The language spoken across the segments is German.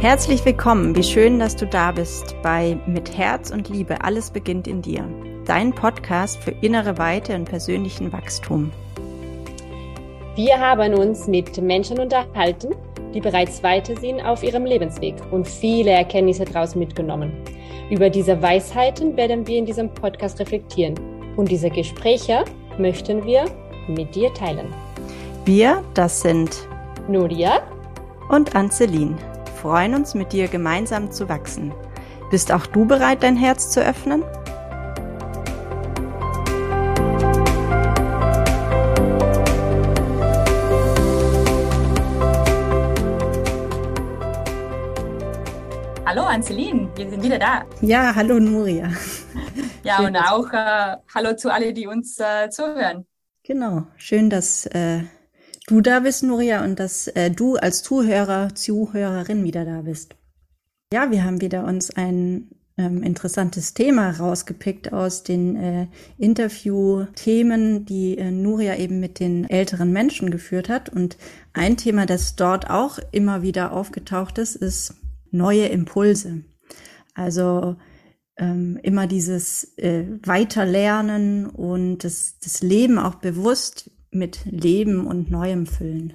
Herzlich willkommen, wie schön, dass du da bist bei Mit Herz und Liebe, alles beginnt in dir. Dein Podcast für innere Weite und persönlichen Wachstum. Wir haben uns mit Menschen unterhalten, die bereits weiter sind auf ihrem Lebensweg und viele Erkenntnisse daraus mitgenommen. Über diese Weisheiten werden wir in diesem Podcast reflektieren und diese Gespräche möchten wir mit dir teilen. Wir, das sind Nuria und Anceline, freuen uns mit dir gemeinsam zu wachsen. Bist auch du bereit, dein Herz zu öffnen? Hallo Anceline, wir sind wieder da. Ja, hallo Nuria. Ja, Schön, und auch äh, hallo zu alle, die uns äh, zuhören. Genau, schön, dass äh, du da bist, Nuria, und dass äh, du als Zuhörer, Zuhörerin wieder da bist. Ja, wir haben wieder uns ein ähm, interessantes Thema rausgepickt aus den äh, Interview-Themen, die äh, Nuria eben mit den älteren Menschen geführt hat. Und ein Thema, das dort auch immer wieder aufgetaucht ist, ist neue Impulse. Also ähm, immer dieses äh, Weiterlernen und das, das Leben auch bewusst mit Leben und Neuem füllen.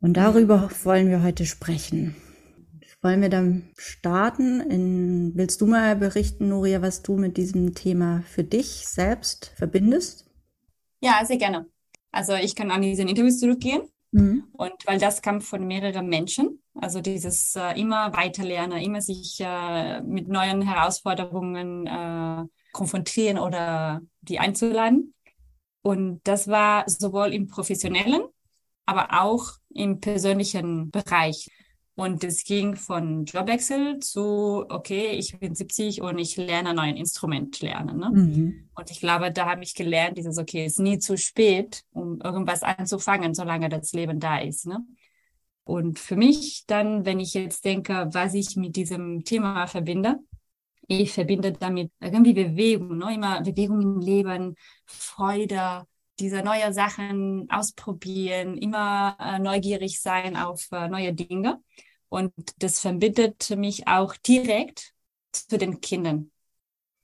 Und darüber wollen wir heute sprechen. Wollen wir dann starten? In, willst du mal berichten, Nuria, was du mit diesem Thema für dich selbst verbindest? Ja, sehr gerne. Also ich kann an diesen Interviews zurückgehen. Mhm. Und weil das kam von mehreren Menschen, also dieses äh, immer weiterlernen, immer sich äh, mit neuen Herausforderungen äh, konfrontieren oder die einzuladen. Und das war sowohl im professionellen, aber auch im persönlichen Bereich. Und es ging von Jobwechsel zu, okay, ich bin 70 und ich lerne ein neues Instrument lernen. Ne? Mhm. Und ich glaube, da habe ich gelernt, dieses, okay, es ist nie zu spät, um irgendwas anzufangen, solange das Leben da ist. Ne? Und für mich dann, wenn ich jetzt denke, was ich mit diesem Thema verbinde, ich verbinde damit irgendwie Bewegung, ne? immer Bewegung im Leben, Freude, diese neue Sachen ausprobieren, immer äh, neugierig sein auf äh, neue Dinge. Und das verbindet mich auch direkt zu den Kindern.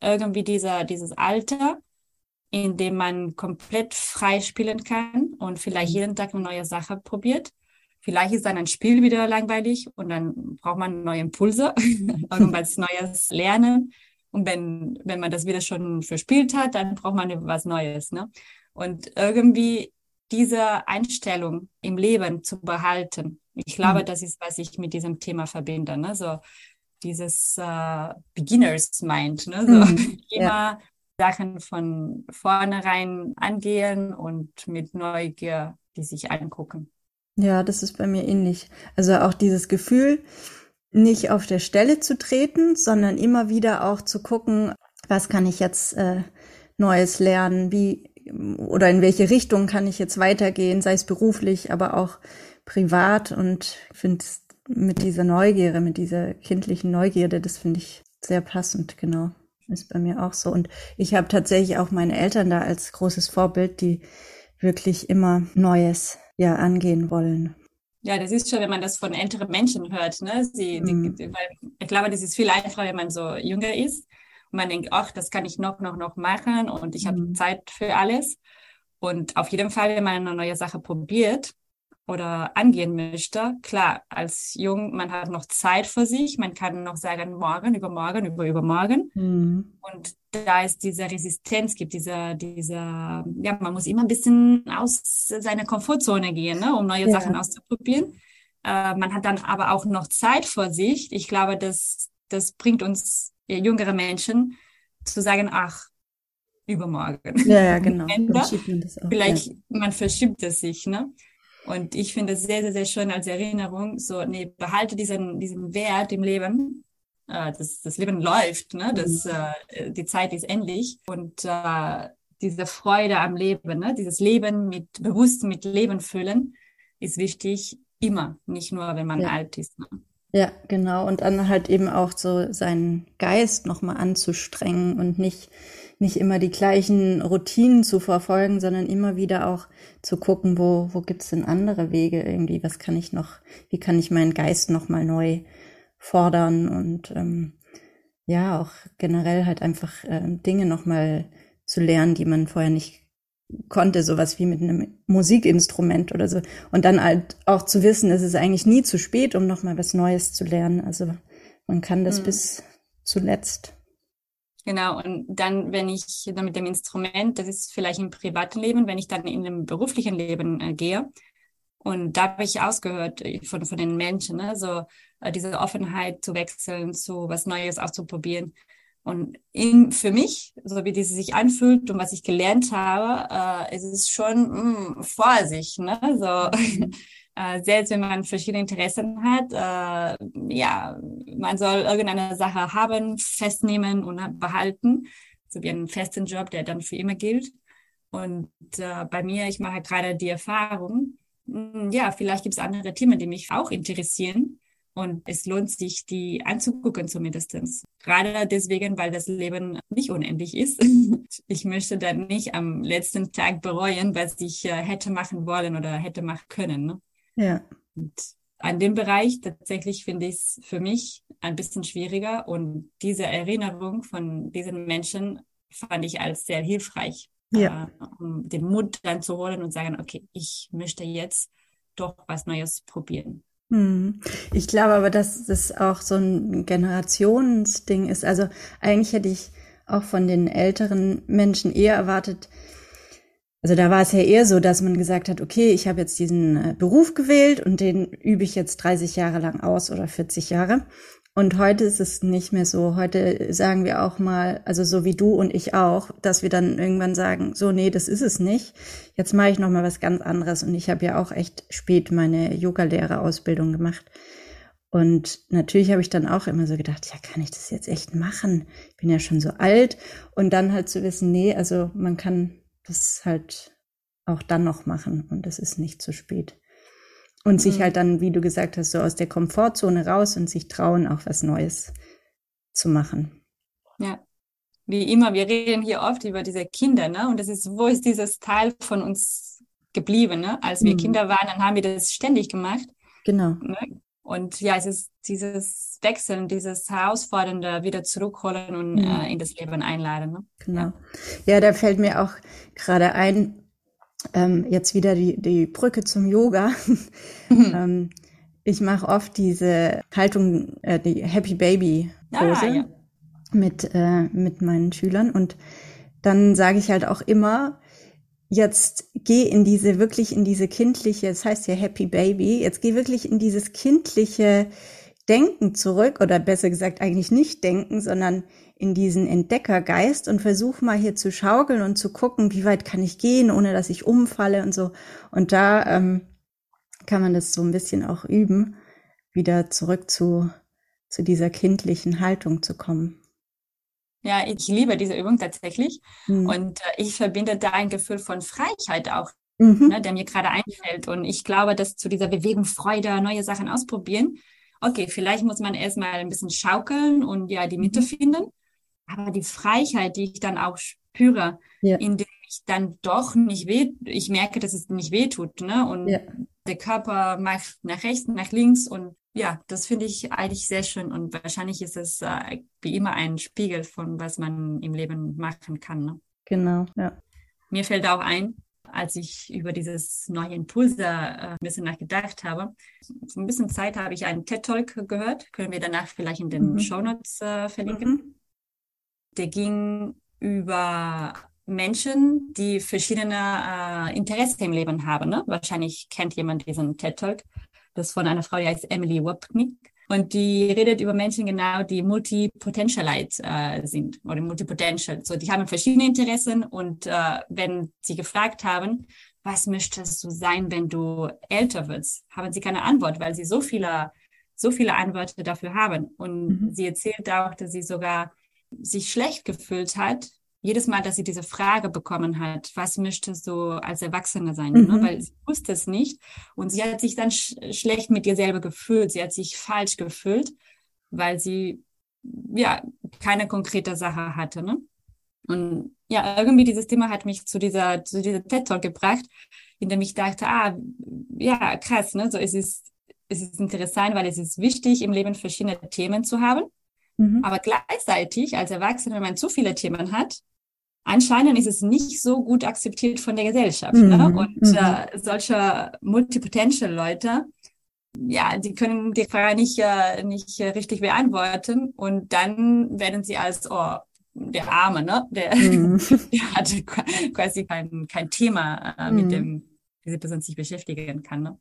Irgendwie dieser, dieses Alter, in dem man komplett frei spielen kann und vielleicht mhm. jeden Tag eine neue Sache probiert. Vielleicht ist dann ein Spiel wieder langweilig und dann braucht man neue Impulse, irgendwas Neues lernen. Und wenn, wenn man das wieder schon verspielt hat, dann braucht man was Neues. Ne? Und irgendwie diese Einstellung im Leben zu behalten ich glaube, mhm. das ist, was ich mit diesem Thema verbinde. Ne? So dieses äh, Beginners Mind, ne? so mhm. immer ja. Sachen von vornherein angehen und mit Neugier die sich angucken. Ja, das ist bei mir ähnlich. Also auch dieses Gefühl, nicht auf der Stelle zu treten, sondern immer wieder auch zu gucken, was kann ich jetzt äh, Neues lernen, wie oder in welche Richtung kann ich jetzt weitergehen, sei es beruflich, aber auch privat und finde mit dieser Neugierde, mit dieser kindlichen Neugierde, das finde ich sehr passend, genau. Ist bei mir auch so. Und ich habe tatsächlich auch meine Eltern da als großes Vorbild, die wirklich immer Neues ja angehen wollen. Ja, das ist schon, wenn man das von älteren Menschen hört. Ne? Sie, mhm. die, ich glaube, das ist viel einfacher, wenn man so jünger ist und man denkt, ach, das kann ich noch, noch, noch machen und ich habe mhm. Zeit für alles. Und auf jeden Fall, wenn man eine neue Sache probiert, oder angehen möchte. Klar, als Jung, man hat noch Zeit für sich, man kann noch sagen, morgen, übermorgen, über übermorgen. Mhm. Und da ist diese Resistenz gibt, diese, diese, ja, man muss immer ein bisschen aus seiner Komfortzone gehen, ne, um neue ja. Sachen auszuprobieren. Äh, man hat dann aber auch noch Zeit vor sich. Ich glaube, das, das bringt uns jüngere Menschen zu sagen, ach, übermorgen. Ja, ja genau. Vielleicht, ja. man verschiebt es sich, ne? Und ich finde es sehr, sehr, sehr schön als Erinnerung, so, nee, behalte diesen, diesen Wert im Leben. Äh, das, das Leben läuft, ne? Das, mhm. äh, die Zeit ist endlich. Und äh, diese Freude am Leben, ne? dieses Leben mit bewusst mit Leben füllen, ist wichtig immer, nicht nur, wenn man ja. alt ist. Ne? Ja, genau. Und dann halt eben auch so seinen Geist nochmal anzustrengen und nicht nicht immer die gleichen Routinen zu verfolgen, sondern immer wieder auch zu gucken, wo, wo gibt's denn andere Wege irgendwie, was kann ich noch, wie kann ich meinen Geist noch mal neu fordern und ähm, ja, auch generell halt einfach äh, Dinge nochmal zu lernen, die man vorher nicht konnte, sowas wie mit einem Musikinstrument oder so. Und dann halt auch zu wissen, es ist eigentlich nie zu spät, um nochmal was Neues zu lernen. Also man kann das mhm. bis zuletzt. Genau, und dann, wenn ich dann mit dem Instrument, das ist vielleicht im privaten Leben, wenn ich dann in dem beruflichen Leben äh, gehe, und da habe ich ausgehört äh, von, von den Menschen, ne? so äh, diese Offenheit zu wechseln, zu was Neues auszuprobieren. Und in, für mich, so wie diese sich anfühlt und was ich gelernt habe, äh, ist es schon mh, mm, Vorsicht. Ne? So, mhm. äh, selbst wenn man verschiedene Interessen hat, äh, ja, man soll irgendeine Sache haben, festnehmen und behalten, so wie einen festen Job, der dann für immer gilt. Und äh, bei mir, ich mache gerade die Erfahrung, mh, ja, vielleicht gibt es andere Themen, die mich auch interessieren. Und es lohnt sich, die anzugucken zumindestens. Gerade deswegen, weil das Leben nicht unendlich ist. Ich möchte dann nicht am letzten Tag bereuen, was ich äh, hätte machen wollen oder hätte machen können. Ja. Und an dem Bereich tatsächlich finde ich es für mich ein bisschen schwieriger. Und diese Erinnerung von diesen Menschen fand ich als sehr hilfreich. Ja. Äh, um den Mut dann zu holen und sagen, okay, ich möchte jetzt doch was Neues probieren. Hm. Ich glaube aber, dass das auch so ein Generationsding ist. Also eigentlich hätte ich auch von den älteren Menschen eher erwartet, also da war es ja eher so, dass man gesagt hat, okay, ich habe jetzt diesen äh, Beruf gewählt und den übe ich jetzt 30 Jahre lang aus oder 40 Jahre. Und heute ist es nicht mehr so. Heute sagen wir auch mal, also so wie du und ich auch, dass wir dann irgendwann sagen, so nee, das ist es nicht. Jetzt mache ich noch mal was ganz anderes. Und ich habe ja auch echt spät meine Yoga-Lehrerausbildung gemacht. Und natürlich habe ich dann auch immer so gedacht, ja, kann ich das jetzt echt machen? Ich bin ja schon so alt. Und dann halt zu wissen, nee, also man kann das halt auch dann noch machen und es ist nicht zu spät. Und sich mhm. halt dann, wie du gesagt hast, so aus der Komfortzone raus und sich trauen, auch was Neues zu machen. Ja. Wie immer, wir reden hier oft über diese Kinder, ne? Und das ist, wo ist dieses Teil von uns geblieben, ne? Als wir mhm. Kinder waren, dann haben wir das ständig gemacht. Genau. Ne? Und ja, es ist dieses Wechseln, dieses Herausfordernde wieder zurückholen und mhm. äh, in das Leben einladen. Ne? Genau. Ja. ja, da fällt mir auch gerade ein, ähm, jetzt wieder die, die Brücke zum Yoga. Mhm. ähm, ich mache oft diese Haltung, äh, die Happy Baby Pose ah, ja. mit, äh, mit meinen Schülern und dann sage ich halt auch immer, jetzt geh in diese, wirklich in diese kindliche, das heißt ja Happy Baby, jetzt geh wirklich in dieses kindliche Denken zurück oder besser gesagt eigentlich nicht denken, sondern in diesen Entdeckergeist und versuch mal hier zu schaukeln und zu gucken, wie weit kann ich gehen, ohne dass ich umfalle und so. Und da ähm, kann man das so ein bisschen auch üben, wieder zurück zu, zu dieser kindlichen Haltung zu kommen. Ja, ich liebe diese Übung tatsächlich. Mhm. Und äh, ich verbinde da ein Gefühl von Freiheit auch, mhm. ne, der mir gerade einfällt. Und ich glaube, dass zu dieser Bewegung Freude, neue Sachen ausprobieren, okay, vielleicht muss man erstmal ein bisschen schaukeln und ja die Mitte mhm. finden. Aber die Freiheit, die ich dann auch spüre, ja. indem ich dann doch nicht weh, ich merke, dass es nicht weh tut, ne? Und ja. der Körper macht nach rechts, nach links und ja, das finde ich eigentlich sehr schön und wahrscheinlich ist es äh, wie immer ein Spiegel von was man im Leben machen kann. Ne? Genau, ja. Mir fällt auch ein, als ich über dieses neue Impulse äh, ein bisschen nachgedacht habe. Vor ein bisschen Zeit habe ich einen TED-Talk gehört, können wir danach vielleicht in den mhm. Show Notes äh, verlinken. Mhm. Der ging über Menschen, die verschiedene äh, Interessen im Leben haben. Ne? Wahrscheinlich kennt jemand diesen TED Talk. Das ist von einer Frau, die heißt Emily Wapnick. Und die redet über Menschen genau, die multipotentialite äh, sind oder multipotential. So, die haben verschiedene Interessen und äh, wenn sie gefragt haben, was möchtest du sein, wenn du älter wirst, haben sie keine Antwort, weil sie so viele, so viele Antworten dafür haben. Und mhm. sie erzählt auch, dass sie sogar sich schlecht gefühlt hat, jedes Mal, dass sie diese Frage bekommen hat, was möchtest du als Erwachsene sein, ne? mhm. ne? weil sie wusste es nicht und sie hat sich dann sch schlecht mit ihr selber gefühlt, sie hat sich falsch gefühlt, weil sie ja keine konkrete Sache hatte. Ne? Und ja, irgendwie dieses Thema hat mich zu dieser zu dieser TED Talk gebracht, in dem ich dachte, ah, ja, krass, ne, so es ist es ist interessant, weil es ist wichtig, im Leben verschiedene Themen zu haben. Mhm. Aber gleichzeitig als Erwachsener, wenn man zu viele Themen hat, anscheinend ist es nicht so gut akzeptiert von der Gesellschaft. Ne? Mhm. Ne? Und mhm. äh, solche Multipotential-Leute, ja, die können die Frage nicht, äh, nicht äh, richtig beantworten und dann werden sie als, oh, der Arme, ne? Der, mhm. der hatte quasi kein, kein Thema, äh, mit mhm. dem diese Person sich beschäftigen kann. Ne?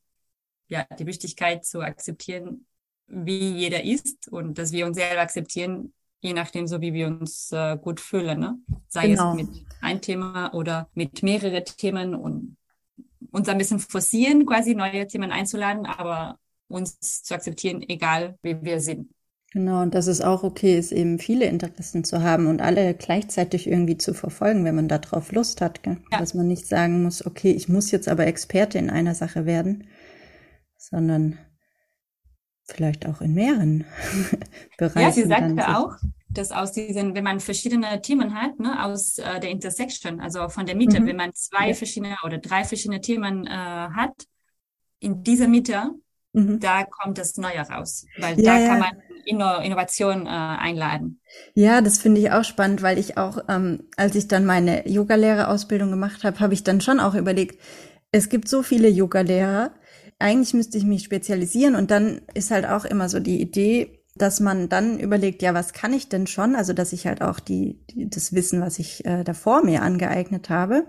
Ja, die Wichtigkeit zu akzeptieren, wie jeder ist und dass wir uns selber akzeptieren, je nachdem, so wie wir uns äh, gut fühlen. Ne? Sei genau. es mit ein Thema oder mit mehreren Themen und uns ein bisschen forcieren, quasi neue Themen einzuladen, aber uns zu akzeptieren, egal wie wir sind. Genau, und dass es auch okay ist, eben viele Interessen zu haben und alle gleichzeitig irgendwie zu verfolgen, wenn man darauf Lust hat. Gell? Ja. Dass man nicht sagen muss, okay, ich muss jetzt aber Experte in einer Sache werden, sondern vielleicht auch in mehreren Bereichen. Ja, sie sagte auch, dass aus diesen, wenn man verschiedene Themen hat, ne, aus äh, der Intersection, also von der Mitte, mhm. wenn man zwei ja. verschiedene oder drei verschiedene Themen äh, hat, in dieser Mitte, mhm. da kommt das Neue raus, weil ja, da kann man Innovation äh, einladen. Ja, das finde ich auch spannend, weil ich auch, ähm, als ich dann meine Yogalehrerausbildung gemacht habe, habe ich dann schon auch überlegt, es gibt so viele Yogalehrer, eigentlich müsste ich mich spezialisieren und dann ist halt auch immer so die Idee, dass man dann überlegt, ja, was kann ich denn schon? Also, dass ich halt auch die, die das Wissen, was ich äh, davor mir angeeignet habe,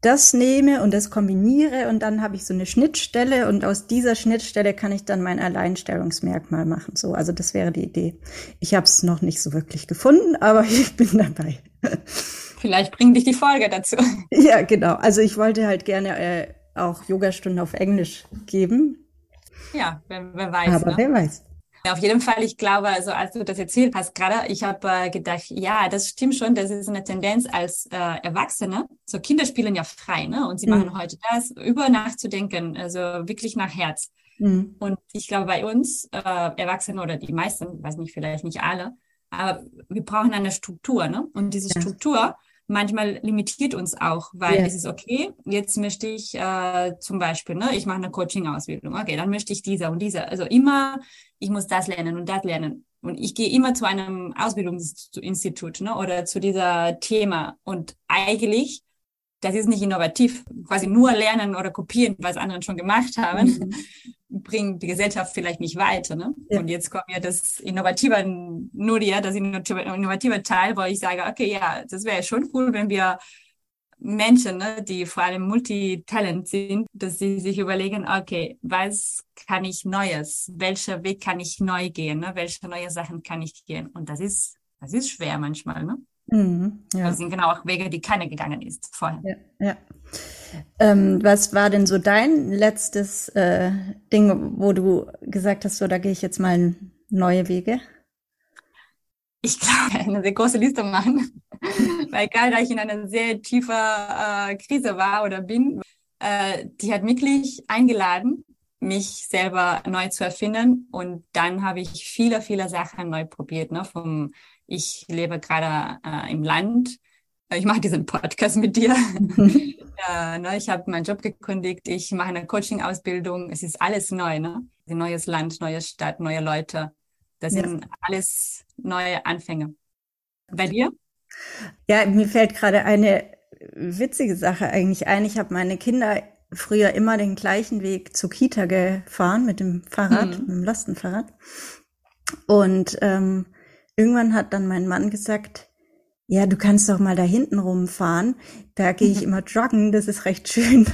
das nehme und das kombiniere und dann habe ich so eine Schnittstelle und aus dieser Schnittstelle kann ich dann mein Alleinstellungsmerkmal machen. So, also das wäre die Idee. Ich habe es noch nicht so wirklich gefunden, aber ich bin dabei. Vielleicht bringt dich die Folge dazu. Ja, genau. Also ich wollte halt gerne äh, auch Yogastunden auf Englisch geben. Ja, wer, wer weiß. Aber ne? wer weiß. Auf jeden Fall, ich glaube, also als du das erzählt hast gerade, ich habe äh, gedacht, ja, das stimmt schon, das ist eine Tendenz als äh, Erwachsene. So Kinder spielen ja frei, ne? Und sie mhm. machen heute das, über nachzudenken, also wirklich nach Herz. Mhm. Und ich glaube, bei uns äh, Erwachsene oder die meisten, weiß nicht, vielleicht nicht alle, aber wir brauchen eine Struktur, ne? Und diese ja. Struktur manchmal limitiert uns auch, weil yeah. es ist okay, jetzt möchte ich äh, zum Beispiel, ne, ich mache eine Coaching-Ausbildung, okay, dann möchte ich dieser und dieser. Also immer, ich muss das lernen und das lernen. Und ich gehe immer zu einem Ausbildungsinstitut ne, oder zu dieser Thema. Und eigentlich, das ist nicht innovativ, quasi nur lernen oder kopieren, was andere schon gemacht haben. Mhm bringt die Gesellschaft vielleicht nicht weiter. Ne? Ja. Und jetzt kommt ja das innovative Nuria, das innovative Teil, wo ich sage, okay, ja, das wäre schon cool, wenn wir Menschen, ne, die vor allem Multitalent sind, dass sie sich überlegen, okay, was kann ich Neues? Welcher Weg kann ich neu gehen? Ne? Welche neue Sachen kann ich gehen? Und das ist, das ist schwer manchmal, ne? Mhm, ja. Das sind genau auch Wege, die keiner gegangen ist vorher. Ja, ja. Ähm, was war denn so dein letztes äh, Ding, wo du gesagt hast, so da gehe ich jetzt mal neue Wege? Ich glaube, eine sehr große Liste machen, weil gerade da ich in einer sehr tiefen äh, Krise war oder bin, äh, die hat wirklich eingeladen, mich selber neu zu erfinden und dann habe ich viele, viele Sachen neu probiert, ne, vom ich lebe gerade äh, im Land. Ich mache diesen Podcast mit dir. äh, ne, ich habe meinen Job gekündigt. Ich mache eine Coaching-Ausbildung. Es ist alles neu. Ne? Neues Land, neue Stadt, neue Leute. Das ja. sind alles neue Anfänge. Bei dir? Ja, mir fällt gerade eine witzige Sache eigentlich ein. Ich habe meine Kinder früher immer den gleichen Weg zur Kita gefahren mit dem Fahrrad, mhm. mit dem Lastenfahrrad. Und ähm, Irgendwann hat dann mein Mann gesagt, ja, du kannst doch mal da hinten rumfahren. Da gehe ich immer joggen, das ist recht schön.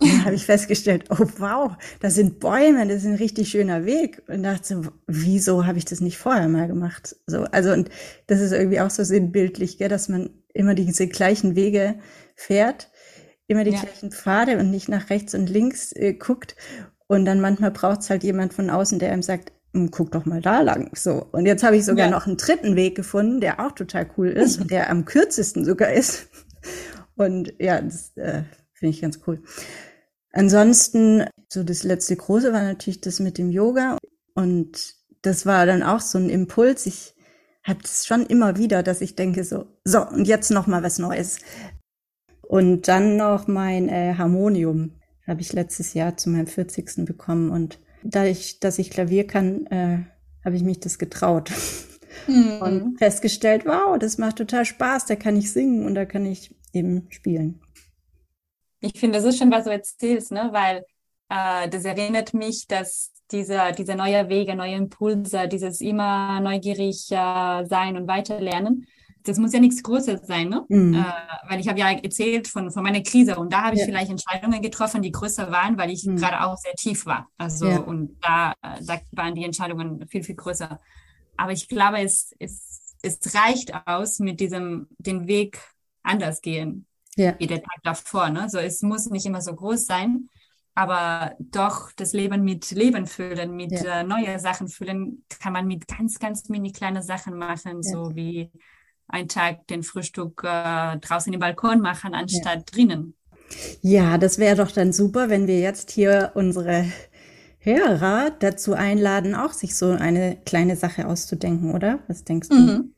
Und dann habe ich festgestellt, oh wow, da sind Bäume, das ist ein richtig schöner Weg. Und dachte so, wieso habe ich das nicht vorher mal gemacht? So, also und das ist irgendwie auch so sinnbildlich, gell, dass man immer diese gleichen Wege fährt, immer die ja. gleichen Pfade und nicht nach rechts und links äh, guckt. Und dann manchmal braucht es halt jemand von außen, der einem sagt, hm, guck doch mal da lang. So. Und jetzt habe ich sogar ja. noch einen dritten Weg gefunden, der auch total cool ist und der am kürzesten sogar ist. Und ja, das äh, finde ich ganz cool. Ansonsten, so das letzte große war natürlich das mit dem Yoga. Und das war dann auch so ein Impuls. Ich habe es schon immer wieder, dass ich denke so, so, und jetzt noch mal was Neues. Und dann noch mein äh, Harmonium habe ich letztes Jahr zu meinem 40. bekommen und da ich, dass ich Klavier kann, äh, habe ich mich das getraut. Mhm. Und festgestellt, wow, das macht total Spaß, da kann ich singen und da kann ich eben spielen. Ich finde, das ist schon, was du erzählst, ne? weil äh, das erinnert mich, dass diese, diese neue Wege, neue Impulse, dieses immer neugierig äh, sein und weiterlernen, das muss ja nichts Großes sein, ne? Mhm. Äh, weil ich habe ja erzählt von, von meiner Krise und da habe ich ja. vielleicht Entscheidungen getroffen, die größer waren, weil ich mhm. gerade auch sehr tief war. Also ja. und da, da waren die Entscheidungen viel, viel größer. Aber ich glaube, es, es, es reicht aus, mit diesem den Weg anders gehen, ja. wie der Tag davor. Ne? So, es muss nicht immer so groß sein, aber doch das Leben mit Leben füllen, mit ja. äh, neue Sachen füllen, kann man mit ganz, ganz mini kleine Sachen machen, ja. so wie einen Tag den Frühstück äh, draußen im Balkon machen, anstatt ja. drinnen. Ja, das wäre doch dann super, wenn wir jetzt hier unsere Hörer dazu einladen, auch sich so eine kleine Sache auszudenken, oder? Was denkst du? Mhm.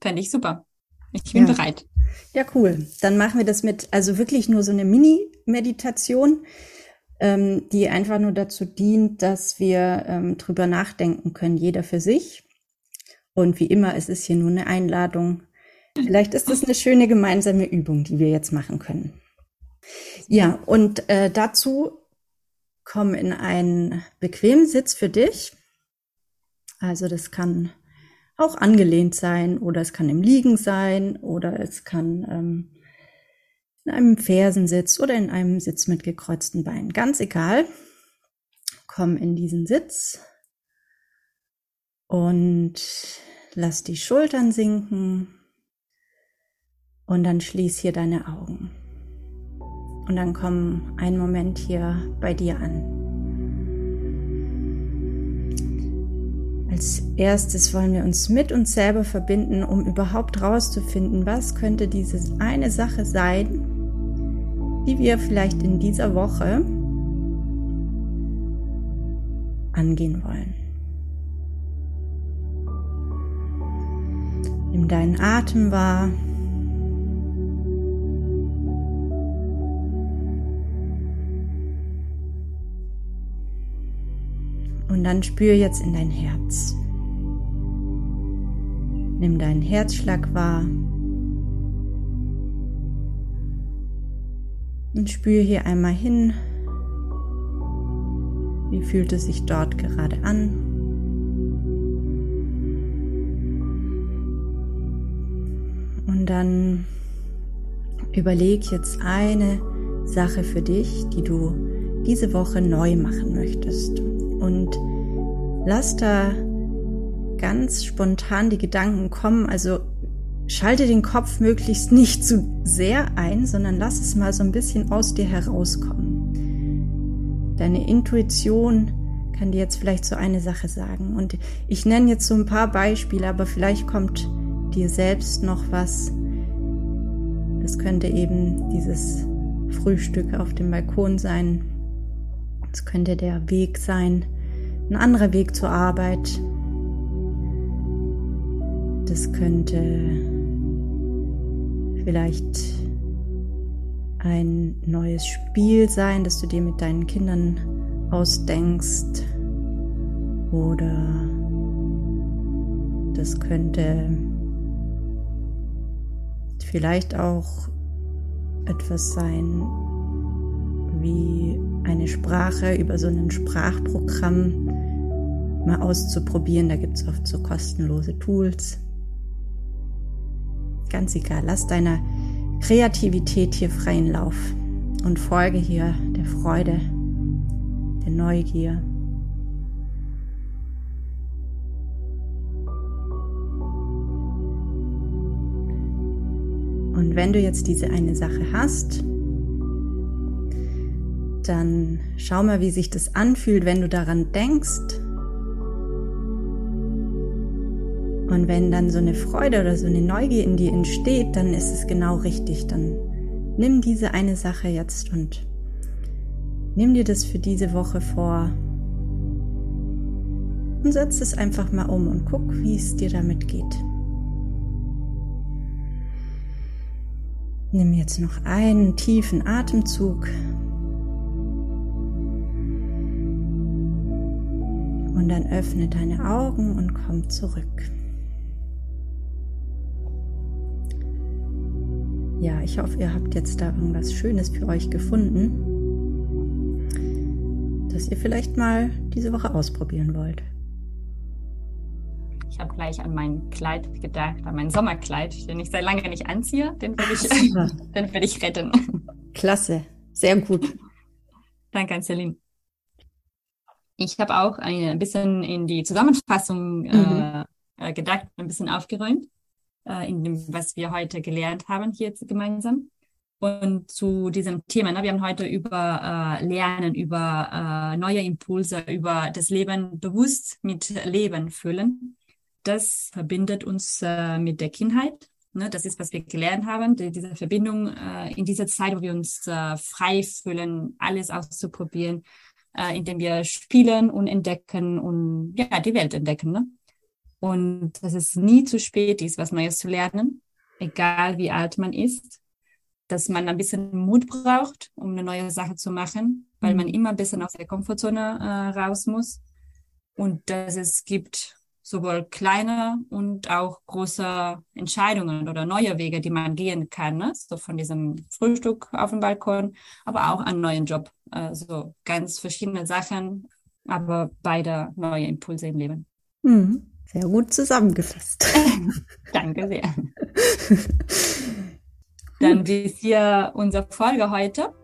Fände ich super. Ich bin ja. bereit. Ja, cool. Dann machen wir das mit, also wirklich nur so eine Mini-Meditation ähm, die einfach nur dazu dient, dass wir ähm, drüber nachdenken können, jeder für sich. Und wie immer, es ist hier nur eine Einladung. Vielleicht ist das eine schöne gemeinsame Übung, die wir jetzt machen können. Ja, und äh, dazu komm in einen bequemen Sitz für dich. Also das kann auch angelehnt sein oder es kann im Liegen sein oder es kann ähm, in einem Fersensitz oder in einem Sitz mit gekreuzten Beinen. Ganz egal. Komm in diesen Sitz und lass die Schultern sinken und dann schließ hier deine Augen. Und dann komm einen Moment hier bei dir an. Als erstes wollen wir uns mit uns selber verbinden, um überhaupt rauszufinden, was könnte diese eine Sache sein, die wir vielleicht in dieser Woche angehen wollen. Nimm deinen Atem wahr. Und dann spür jetzt in dein Herz. Nimm deinen Herzschlag wahr. Und spür hier einmal hin, wie fühlt es sich dort gerade an. Und dann überleg jetzt eine Sache für dich, die du diese Woche neu machen möchtest. Und lass da ganz spontan die Gedanken kommen. Also Schalte den Kopf möglichst nicht zu sehr ein, sondern lass es mal so ein bisschen aus dir herauskommen. Deine Intuition kann dir jetzt vielleicht so eine Sache sagen. Und ich nenne jetzt so ein paar Beispiele, aber vielleicht kommt dir selbst noch was. Das könnte eben dieses Frühstück auf dem Balkon sein. Es könnte der Weg sein, ein anderer Weg zur Arbeit. Das könnte vielleicht ein neues Spiel sein, das du dir mit deinen Kindern ausdenkst. Oder das könnte vielleicht auch etwas sein wie eine Sprache über so ein Sprachprogramm mal auszuprobieren. Da gibt es oft so kostenlose Tools. Ganz egal, lass deiner Kreativität hier freien Lauf und folge hier der Freude, der Neugier. Und wenn du jetzt diese eine Sache hast, dann schau mal, wie sich das anfühlt, wenn du daran denkst Und wenn dann so eine Freude oder so eine Neugier in dir entsteht, dann ist es genau richtig. Dann nimm diese eine Sache jetzt und nimm dir das für diese Woche vor und setz es einfach mal um und guck, wie es dir damit geht. Nimm jetzt noch einen tiefen Atemzug Und dann öffne deine Augen und komm zurück. Ja, ich hoffe, ihr habt jetzt da irgendwas Schönes für euch gefunden, das ihr vielleicht mal diese Woche ausprobieren wollt. Ich habe gleich an mein Kleid gedacht, an mein Sommerkleid, den ich seit lange nicht anziehe. Den werde ich, den werde ich retten. Klasse, sehr gut. Danke an Celine. Ich habe auch ein bisschen in die Zusammenfassung mhm. äh, äh, gedacht, ein bisschen aufgeräumt, äh, in dem, was wir heute gelernt haben hier gemeinsam. Und zu diesem Thema, ne, wir haben heute über äh, Lernen, über äh, neue Impulse, über das Leben bewusst mit Leben füllen. Das verbindet uns äh, mit der Kindheit. Ne, das ist, was wir gelernt haben, die, diese Verbindung in dieser Zeit, wo wir uns frei fühlen, alles auszuprobieren, äh, indem wir spielen und entdecken und ja, die Welt entdecken. Ne? Und dass es nie zu spät ist, was Neues zu lernen, egal wie alt man ist, dass man ein bisschen Mut braucht, um eine neue Sache zu machen, weil man mhm. immer ein bisschen aus der Komfortzone äh, raus muss und dass es gibt sowohl kleine und auch große Entscheidungen oder neue Wege, die man gehen kann. Ne? So von diesem Frühstück auf dem Balkon, aber auch einen neuen Job. Also ganz verschiedene Sachen, aber beide neue Impulse im Leben. Mhm. Sehr gut zusammengefasst. Danke sehr. Dann bis hier unsere Folge heute.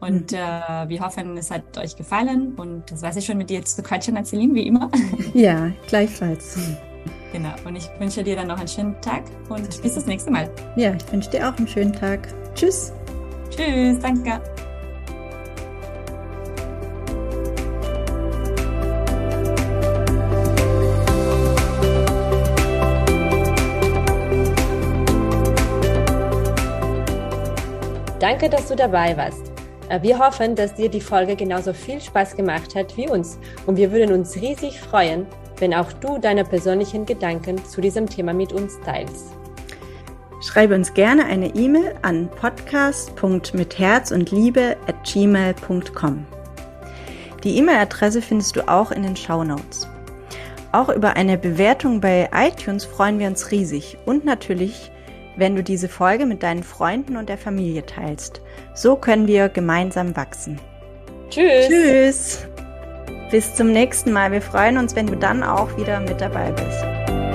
Und mhm. äh, wir hoffen, es hat euch gefallen. Und das weiß ich schon mit dir zu quatschen, Celine, wie immer. Ja, gleichfalls. Genau. Und ich wünsche dir dann noch einen schönen Tag und bis das nächste Mal. Ja, ich wünsche dir auch einen schönen Tag. Tschüss. Tschüss, danke. Danke, dass du dabei warst. Äh, wir hoffen, dass dir die Folge genauso viel Spaß gemacht hat wie uns und wir würden uns riesig freuen, wenn auch du deine persönlichen Gedanken zu diesem Thema mit uns teilst. Schreibe uns gerne eine E-Mail an podcast.mitherz und Liebe at gmail.com. Die E-Mail-Adresse findest du auch in den Show Notes. Auch über eine Bewertung bei iTunes freuen wir uns riesig und natürlich wenn du diese Folge mit deinen Freunden und der Familie teilst. So können wir gemeinsam wachsen. Tschüss. Tschüss. Bis zum nächsten Mal. Wir freuen uns, wenn du dann auch wieder mit dabei bist.